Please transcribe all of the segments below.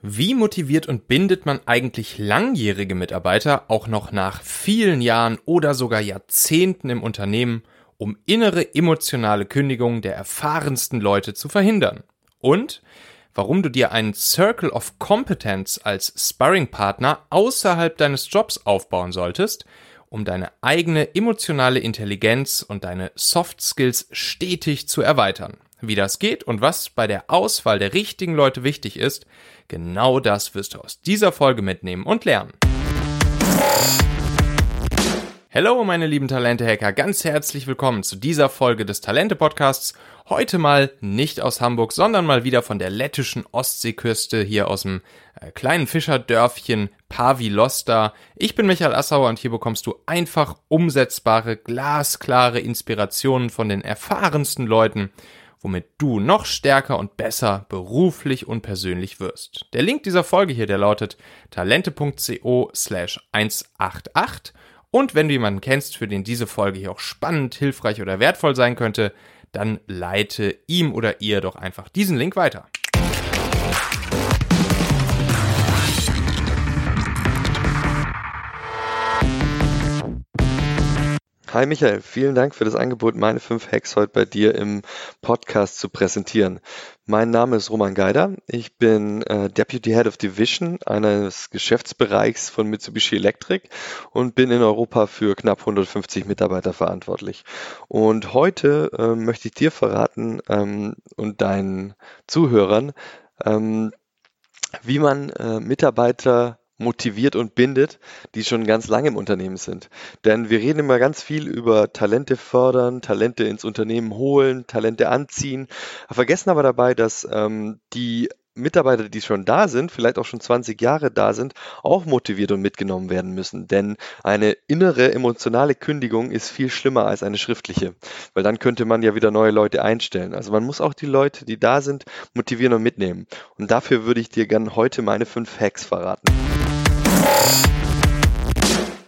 Wie motiviert und bindet man eigentlich langjährige Mitarbeiter auch noch nach vielen Jahren oder sogar Jahrzehnten im Unternehmen, um innere emotionale Kündigungen der erfahrensten Leute zu verhindern? Und warum du dir einen Circle of Competence als Sparringpartner außerhalb deines Jobs aufbauen solltest, um deine eigene emotionale Intelligenz und deine Soft Skills stetig zu erweitern. Wie das geht und was bei der Auswahl der richtigen Leute wichtig ist, genau das wirst du aus dieser Folge mitnehmen und lernen. Hallo meine lieben Talente-Hacker, ganz herzlich willkommen zu dieser Folge des Talente-Podcasts. Heute mal nicht aus Hamburg, sondern mal wieder von der lettischen Ostseeküste hier aus dem äh, kleinen Fischerdörfchen Pavilosta. Ich bin Michael Assauer und hier bekommst du einfach umsetzbare, glasklare Inspirationen von den erfahrensten Leuten womit du noch stärker und besser beruflich und persönlich wirst. Der Link dieser Folge hier, der lautet talente.co slash 188 und wenn du jemanden kennst, für den diese Folge hier auch spannend, hilfreich oder wertvoll sein könnte, dann leite ihm oder ihr doch einfach diesen Link weiter. Hi Michael, vielen Dank für das Angebot, meine fünf Hacks heute bei dir im Podcast zu präsentieren. Mein Name ist Roman Geider. Ich bin äh, Deputy Head of Division eines Geschäftsbereichs von Mitsubishi Electric und bin in Europa für knapp 150 Mitarbeiter verantwortlich. Und heute äh, möchte ich dir verraten ähm, und deinen Zuhörern, ähm, wie man äh, Mitarbeiter motiviert und bindet, die schon ganz lange im Unternehmen sind. Denn wir reden immer ganz viel über Talente fördern, Talente ins Unternehmen holen, Talente anziehen, vergessen aber dabei, dass ähm, die Mitarbeiter, die schon da sind, vielleicht auch schon 20 Jahre da sind, auch motiviert und mitgenommen werden müssen. Denn eine innere emotionale Kündigung ist viel schlimmer als eine schriftliche, weil dann könnte man ja wieder neue Leute einstellen. Also man muss auch die Leute, die da sind, motivieren und mitnehmen. Und dafür würde ich dir gerne heute meine fünf Hacks verraten.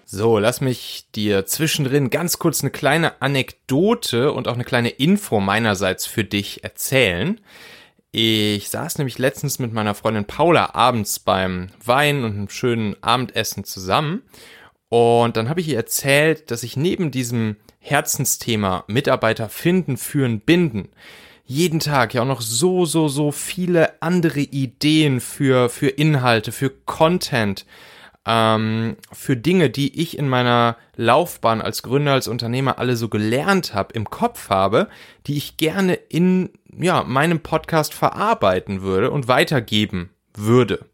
So, lass mich dir zwischendrin ganz kurz eine kleine Anekdote und auch eine kleine Info meinerseits für dich erzählen. Ich saß nämlich letztens mit meiner Freundin Paula abends beim Wein und einem schönen Abendessen zusammen. Und dann habe ich ihr erzählt, dass ich neben diesem Herzensthema Mitarbeiter finden, führen, binden, jeden Tag ja auch noch so, so, so viele andere Ideen für, für Inhalte, für Content, ähm, für Dinge, die ich in meiner Laufbahn als Gründer, als Unternehmer alle so gelernt habe, im Kopf habe, die ich gerne in ja, meinem Podcast verarbeiten würde und weitergeben würde.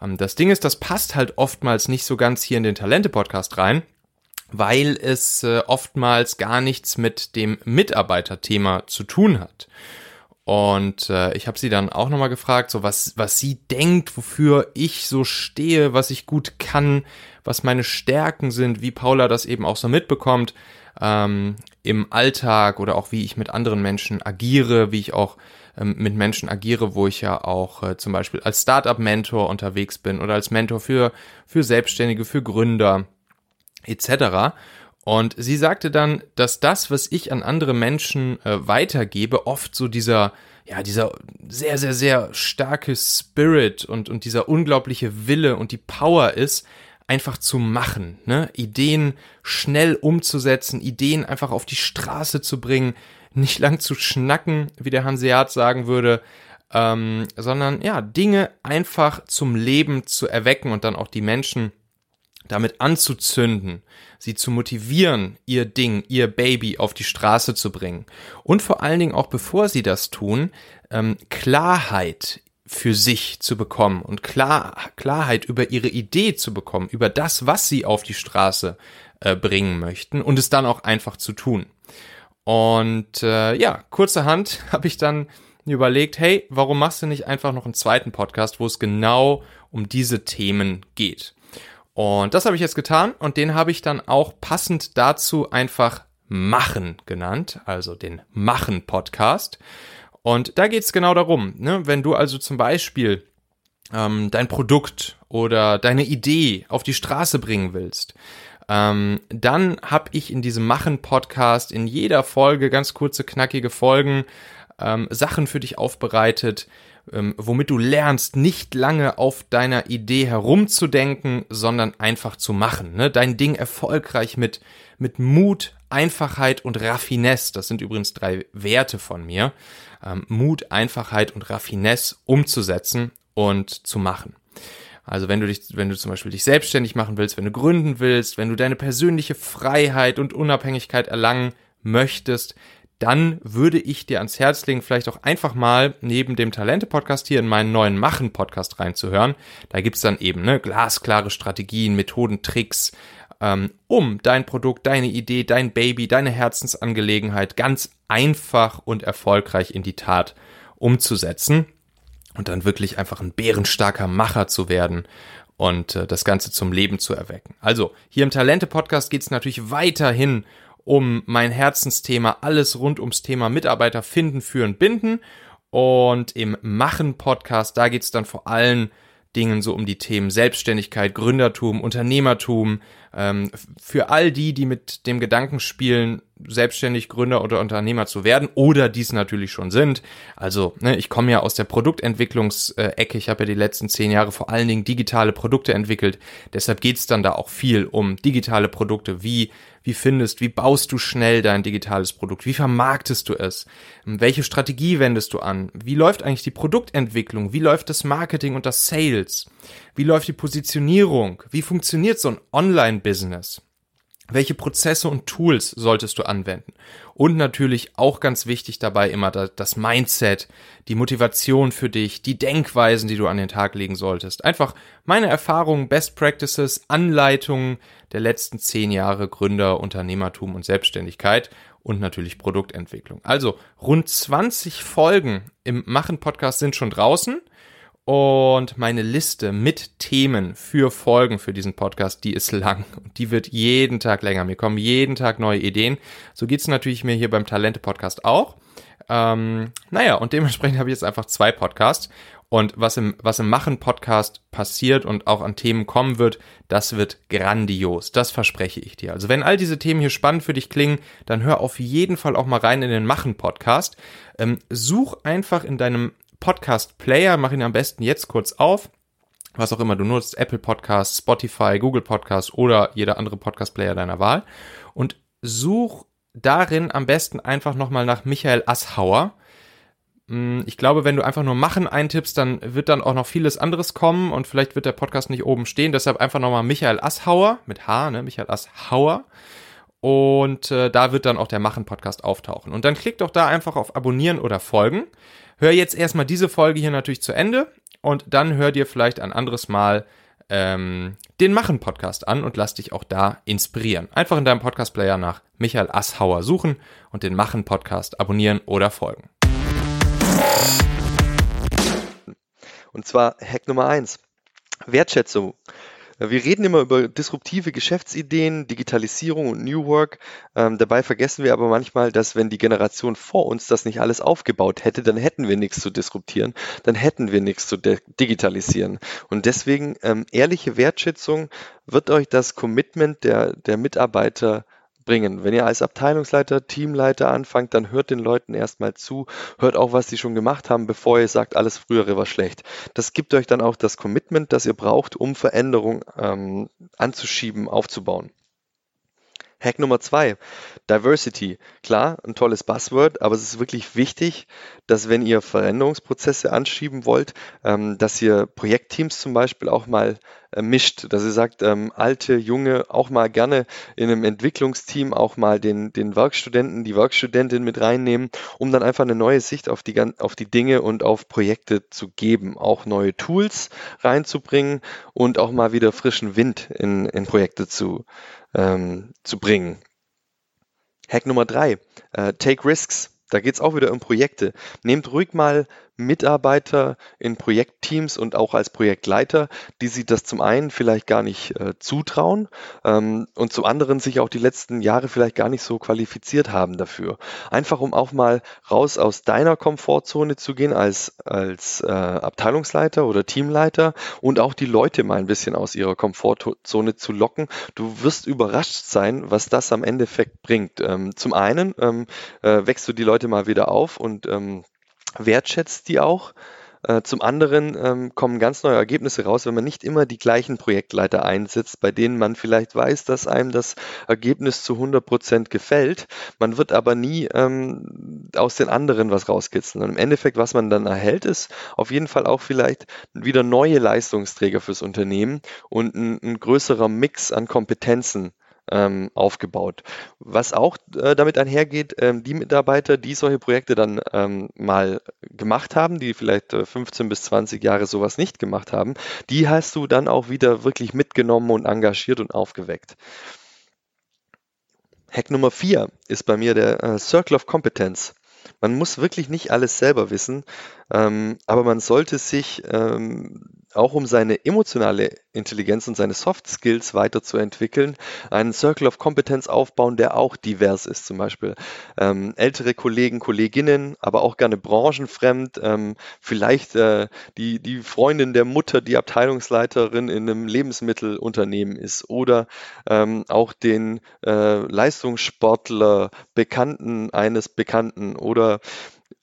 Ähm, das Ding ist, das passt halt oftmals nicht so ganz hier in den Talente-Podcast rein, weil es äh, oftmals gar nichts mit dem Mitarbeiterthema zu tun hat. Und äh, ich habe sie dann auch nochmal gefragt, so was, was sie denkt, wofür ich so stehe, was ich gut kann, was meine Stärken sind, wie Paula das eben auch so mitbekommt ähm, im Alltag oder auch wie ich mit anderen Menschen agiere, wie ich auch ähm, mit Menschen agiere, wo ich ja auch äh, zum Beispiel als Startup-Mentor unterwegs bin oder als Mentor für, für Selbstständige, für Gründer etc. Und sie sagte dann, dass das, was ich an andere Menschen äh, weitergebe, oft so dieser, ja, dieser sehr, sehr, sehr starke Spirit und, und dieser unglaubliche Wille und die Power ist, einfach zu machen, ne? Ideen schnell umzusetzen, Ideen einfach auf die Straße zu bringen, nicht lang zu schnacken, wie der Hanseat sagen würde, ähm, sondern ja, Dinge einfach zum Leben zu erwecken und dann auch die Menschen damit anzuzünden, sie zu motivieren, ihr Ding, ihr Baby auf die Straße zu bringen. Und vor allen Dingen auch bevor sie das tun, ähm, Klarheit für sich zu bekommen und Klar Klarheit über ihre Idee zu bekommen, über das, was sie auf die Straße äh, bringen möchten und es dann auch einfach zu tun. Und äh, ja, kurzerhand habe ich dann überlegt, hey, warum machst du nicht einfach noch einen zweiten Podcast, wo es genau um diese Themen geht? Und das habe ich jetzt getan und den habe ich dann auch passend dazu einfach Machen genannt, also den Machen-Podcast. Und da geht es genau darum, ne? wenn du also zum Beispiel ähm, dein Produkt oder deine Idee auf die Straße bringen willst, ähm, dann habe ich in diesem Machen-Podcast in jeder Folge ganz kurze, knackige Folgen ähm, Sachen für dich aufbereitet, ähm, womit du lernst, nicht lange auf deiner Idee herumzudenken, sondern einfach zu machen. Ne? Dein Ding erfolgreich mit, mit Mut, Einfachheit und Raffinesse, das sind übrigens drei Werte von mir, ähm, Mut, Einfachheit und Raffinesse umzusetzen und zu machen. Also wenn du dich, wenn du zum Beispiel dich selbstständig machen willst, wenn du gründen willst, wenn du deine persönliche Freiheit und Unabhängigkeit erlangen möchtest, dann würde ich dir ans Herz legen, vielleicht auch einfach mal neben dem Talente-Podcast hier in meinen neuen Machen-Podcast reinzuhören. Da gibt's dann eben ne, glasklare Strategien, Methoden, Tricks, ähm, um dein Produkt, deine Idee, dein Baby, deine Herzensangelegenheit ganz einfach und erfolgreich in die Tat umzusetzen und dann wirklich einfach ein bärenstarker Macher zu werden und äh, das Ganze zum Leben zu erwecken. Also hier im Talente-Podcast geht es natürlich weiterhin um mein Herzensthema, alles rund ums Thema Mitarbeiter finden, führen, binden. Und im Machen-Podcast, da geht es dann vor allen Dingen so um die Themen Selbstständigkeit, Gründertum, Unternehmertum, ähm, für all die, die mit dem Gedanken spielen, selbstständig Gründer oder Unternehmer zu werden oder dies natürlich schon sind. Also ne, ich komme ja aus der Produktentwicklungsecke. Ich habe ja die letzten zehn Jahre vor allen Dingen digitale Produkte entwickelt. Deshalb geht's dann da auch viel um digitale Produkte. Wie wie findest, wie baust du schnell dein digitales Produkt? Wie vermarktest du es? Welche Strategie wendest du an? Wie läuft eigentlich die Produktentwicklung? Wie läuft das Marketing und das Sales? Wie läuft die Positionierung? Wie funktioniert so ein Online-Business? Welche Prozesse und Tools solltest du anwenden? Und natürlich auch ganz wichtig dabei immer das Mindset, die Motivation für dich, die Denkweisen, die du an den Tag legen solltest. Einfach meine Erfahrungen, Best Practices, Anleitungen der letzten zehn Jahre Gründer, Unternehmertum und Selbstständigkeit und natürlich Produktentwicklung. Also rund 20 Folgen im Machen Podcast sind schon draußen. Und meine Liste mit Themen für Folgen für diesen Podcast, die ist lang und die wird jeden Tag länger. Mir kommen jeden Tag neue Ideen. So geht's natürlich mir hier beim Talente-Podcast auch. Ähm, naja, und dementsprechend habe ich jetzt einfach zwei Podcasts. Und was im, was im Machen-Podcast passiert und auch an Themen kommen wird, das wird grandios. Das verspreche ich dir. Also wenn all diese Themen hier spannend für dich klingen, dann hör auf jeden Fall auch mal rein in den Machen-Podcast. Ähm, such einfach in deinem Podcast-Player, mach ihn am besten jetzt kurz auf. Was auch immer du nutzt, Apple Podcasts, Spotify, Google Podcasts oder jeder andere Podcast-Player deiner Wahl. Und such darin am besten einfach nochmal nach Michael Asshauer. Hm, ich glaube, wenn du einfach nur Machen eintippst, dann wird dann auch noch vieles anderes kommen und vielleicht wird der Podcast nicht oben stehen. Deshalb einfach nochmal Michael Asshauer mit H, ne? Michael Asshauer. Und äh, da wird dann auch der Machen-Podcast auftauchen. Und dann klick doch da einfach auf Abonnieren oder Folgen. Hör jetzt erstmal diese Folge hier natürlich zu Ende und dann hör dir vielleicht ein anderes Mal ähm, den Machen-Podcast an und lass dich auch da inspirieren. Einfach in deinem Podcast-Player nach Michael Asshauer suchen und den Machen-Podcast abonnieren oder folgen. Und zwar Hack Nummer eins: Wertschätzung. Wir reden immer über disruptive Geschäftsideen, Digitalisierung und New Work. Ähm, dabei vergessen wir aber manchmal, dass wenn die Generation vor uns das nicht alles aufgebaut hätte, dann hätten wir nichts zu disruptieren, dann hätten wir nichts zu digitalisieren. Und deswegen ähm, ehrliche Wertschätzung wird euch das Commitment der, der Mitarbeiter bringen. Wenn ihr als Abteilungsleiter, Teamleiter anfangt, dann hört den Leuten erstmal zu, hört auch, was sie schon gemacht haben, bevor ihr sagt, alles frühere war schlecht. Das gibt euch dann auch das Commitment, das ihr braucht, um Veränderung ähm, anzuschieben, aufzubauen. Hack Nummer zwei, Diversity. Klar, ein tolles Buzzword, aber es ist wirklich wichtig, dass wenn ihr Veränderungsprozesse anschieben wollt, ähm, dass ihr Projektteams zum Beispiel auch mal mischt, dass ihr sagt, ähm, alte, junge, auch mal gerne in einem Entwicklungsteam auch mal den, den Werkstudenten, die Werkstudentin mit reinnehmen, um dann einfach eine neue Sicht auf die, auf die Dinge und auf Projekte zu geben, auch neue Tools reinzubringen und auch mal wieder frischen Wind in, in Projekte zu, ähm, zu bringen. Hack Nummer drei, äh, Take Risks. Da geht es auch wieder um Projekte. Nehmt ruhig mal Mitarbeiter in Projektteams und auch als Projektleiter, die sich das zum einen vielleicht gar nicht äh, zutrauen ähm, und zum anderen sich auch die letzten Jahre vielleicht gar nicht so qualifiziert haben dafür. Einfach um auch mal raus aus deiner Komfortzone zu gehen als, als äh, Abteilungsleiter oder Teamleiter und auch die Leute mal ein bisschen aus ihrer Komfortzone zu locken. Du wirst überrascht sein, was das am Endeffekt bringt. Ähm, zum einen ähm, äh, wächst du die Leute mal wieder auf und ähm, wertschätzt die auch. Äh, zum anderen ähm, kommen ganz neue Ergebnisse raus, wenn man nicht immer die gleichen Projektleiter einsetzt, bei denen man vielleicht weiß, dass einem das Ergebnis zu 100 Prozent gefällt. Man wird aber nie ähm, aus den anderen was rauskitzeln. Und im Endeffekt, was man dann erhält, ist auf jeden Fall auch vielleicht wieder neue Leistungsträger fürs Unternehmen und ein, ein größerer Mix an Kompetenzen ähm, aufgebaut. Was auch äh, damit einhergeht, ähm, die Mitarbeiter, die solche Projekte dann ähm, mal gemacht haben, die vielleicht äh, 15 bis 20 Jahre sowas nicht gemacht haben, die hast du dann auch wieder wirklich mitgenommen und engagiert und aufgeweckt. Hack Nummer 4 ist bei mir der äh, Circle of Competence. Man muss wirklich nicht alles selber wissen, ähm, aber man sollte sich ähm, auch um seine emotionale Intelligenz und seine Soft Skills weiterzuentwickeln, einen Circle of Competence aufbauen, der auch divers ist. Zum Beispiel ähm, ältere Kollegen, Kolleginnen, aber auch gerne branchenfremd. Ähm, vielleicht äh, die, die Freundin der Mutter, die Abteilungsleiterin in einem Lebensmittelunternehmen ist oder ähm, auch den äh, Leistungssportler, Bekannten eines Bekannten oder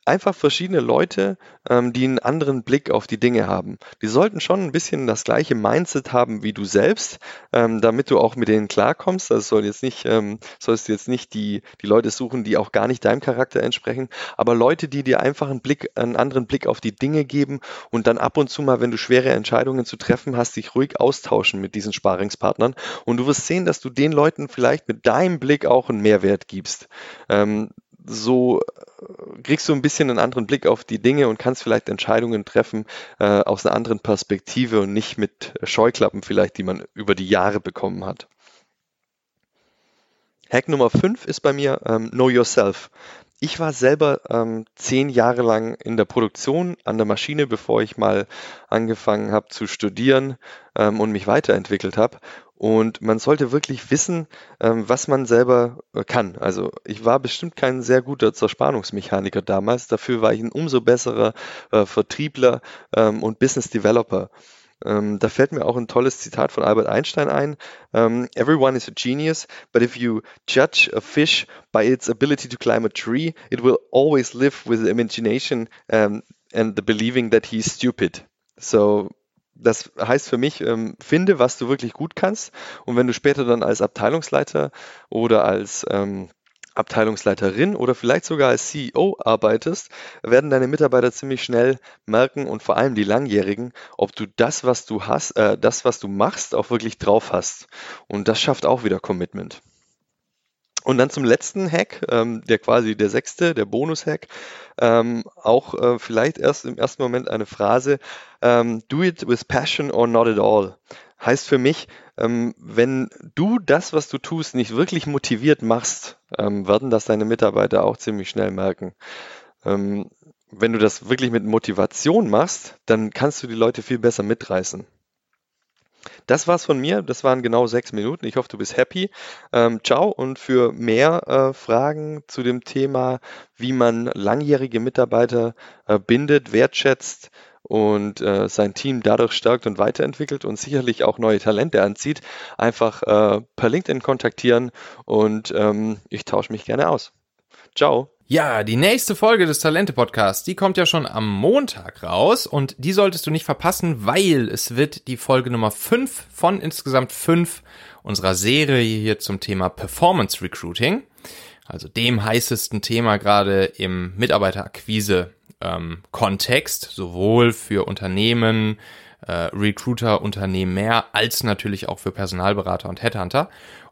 einfach verschiedene Leute, ähm, die einen anderen Blick auf die Dinge haben. Die sollten schon ein bisschen das gleiche Mindset haben wie du selbst, ähm, damit du auch mit denen klarkommst. Das soll jetzt nicht, ähm, sollst du jetzt nicht die, die Leute suchen, die auch gar nicht deinem Charakter entsprechen, aber Leute, die dir einfach einen Blick, einen anderen Blick auf die Dinge geben und dann ab und zu mal, wenn du schwere Entscheidungen zu treffen hast, dich ruhig austauschen mit diesen Sparingspartnern. Und du wirst sehen, dass du den Leuten vielleicht mit deinem Blick auch einen Mehrwert gibst. Ähm, so äh, kriegst du ein bisschen einen anderen Blick auf die Dinge und kannst vielleicht Entscheidungen treffen äh, aus einer anderen Perspektive und nicht mit Scheuklappen vielleicht, die man über die Jahre bekommen hat. Hack Nummer 5 ist bei mir ähm, Know Yourself. Ich war selber ähm, zehn Jahre lang in der Produktion an der Maschine, bevor ich mal angefangen habe zu studieren ähm, und mich weiterentwickelt habe. Und man sollte wirklich wissen, ähm, was man selber äh, kann. Also ich war bestimmt kein sehr guter Zerspannungsmechaniker damals. Dafür war ich ein umso besserer äh, Vertriebler ähm, und Business Developer. Ähm, da fällt mir auch ein tolles Zitat von Albert Einstein ein. Um, Everyone is a genius, but if you judge a fish by its ability to climb a tree, it will always live with the imagination um, and the believing that he's stupid. So das heißt für mich, ähm, finde, was du wirklich gut kannst. Und wenn du später dann als Abteilungsleiter oder als ähm, Abteilungsleiterin oder vielleicht sogar als CEO arbeitest, werden deine Mitarbeiter ziemlich schnell merken und vor allem die Langjährigen, ob du das, was du hast, äh, das, was du machst, auch wirklich drauf hast. Und das schafft auch wieder Commitment. Und dann zum letzten Hack, ähm, der quasi der sechste, der Bonus-Hack, ähm, auch äh, vielleicht erst im ersten Moment eine Phrase, ähm, do it with passion or not at all. Heißt für mich, ähm, wenn du das, was du tust, nicht wirklich motiviert machst, ähm, werden das deine Mitarbeiter auch ziemlich schnell merken. Ähm, wenn du das wirklich mit Motivation machst, dann kannst du die Leute viel besser mitreißen. Das war's von mir. Das waren genau sechs Minuten. Ich hoffe, du bist happy. Ähm, ciao. Und für mehr äh, Fragen zu dem Thema, wie man langjährige Mitarbeiter äh, bindet, wertschätzt und äh, sein Team dadurch stärkt und weiterentwickelt und sicherlich auch neue Talente anzieht, einfach äh, per LinkedIn kontaktieren und ähm, ich tausche mich gerne aus. Ciao. Ja, die nächste Folge des Talente Podcasts, die kommt ja schon am Montag raus und die solltest du nicht verpassen, weil es wird die Folge Nummer 5 von insgesamt 5 unserer Serie hier zum Thema Performance Recruiting, also dem heißesten Thema gerade im Mitarbeiterakquise ähm, Kontext, sowohl für Unternehmen, äh, Recruiter, Unternehmer, als natürlich auch für Personalberater und Headhunter.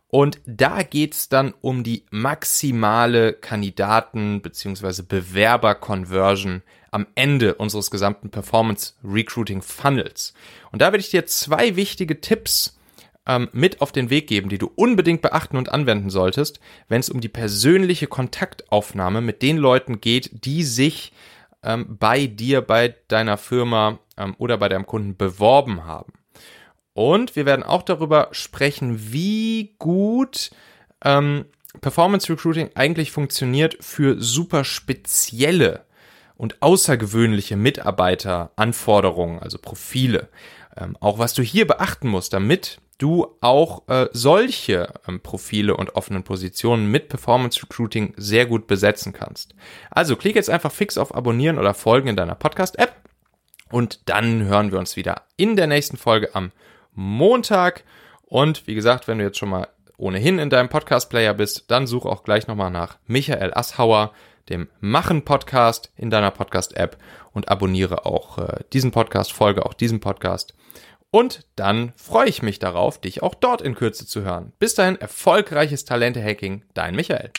Und da geht's dann um die maximale Kandidaten- bzw. Bewerber-Conversion am Ende unseres gesamten Performance Recruiting Funnels. Und da werde ich dir zwei wichtige Tipps ähm, mit auf den Weg geben, die du unbedingt beachten und anwenden solltest, wenn es um die persönliche Kontaktaufnahme mit den Leuten geht, die sich ähm, bei dir, bei deiner Firma ähm, oder bei deinem Kunden beworben haben. Und wir werden auch darüber sprechen, wie gut ähm, Performance Recruiting eigentlich funktioniert für super spezielle und außergewöhnliche Mitarbeiteranforderungen, also Profile. Ähm, auch was du hier beachten musst, damit du auch äh, solche ähm, Profile und offenen Positionen mit Performance Recruiting sehr gut besetzen kannst. Also klick jetzt einfach fix auf Abonnieren oder Folgen in deiner Podcast-App Und dann hören wir uns wieder in der nächsten Folge am Montag. Und wie gesagt, wenn du jetzt schon mal ohnehin in deinem Podcast-Player bist, dann such auch gleich nochmal nach Michael Asshauer, dem Machen-Podcast in deiner Podcast-App und abonniere auch äh, diesen Podcast, folge auch diesem Podcast. Und dann freue ich mich darauf, dich auch dort in Kürze zu hören. Bis dahin, erfolgreiches Talente-Hacking, dein Michael.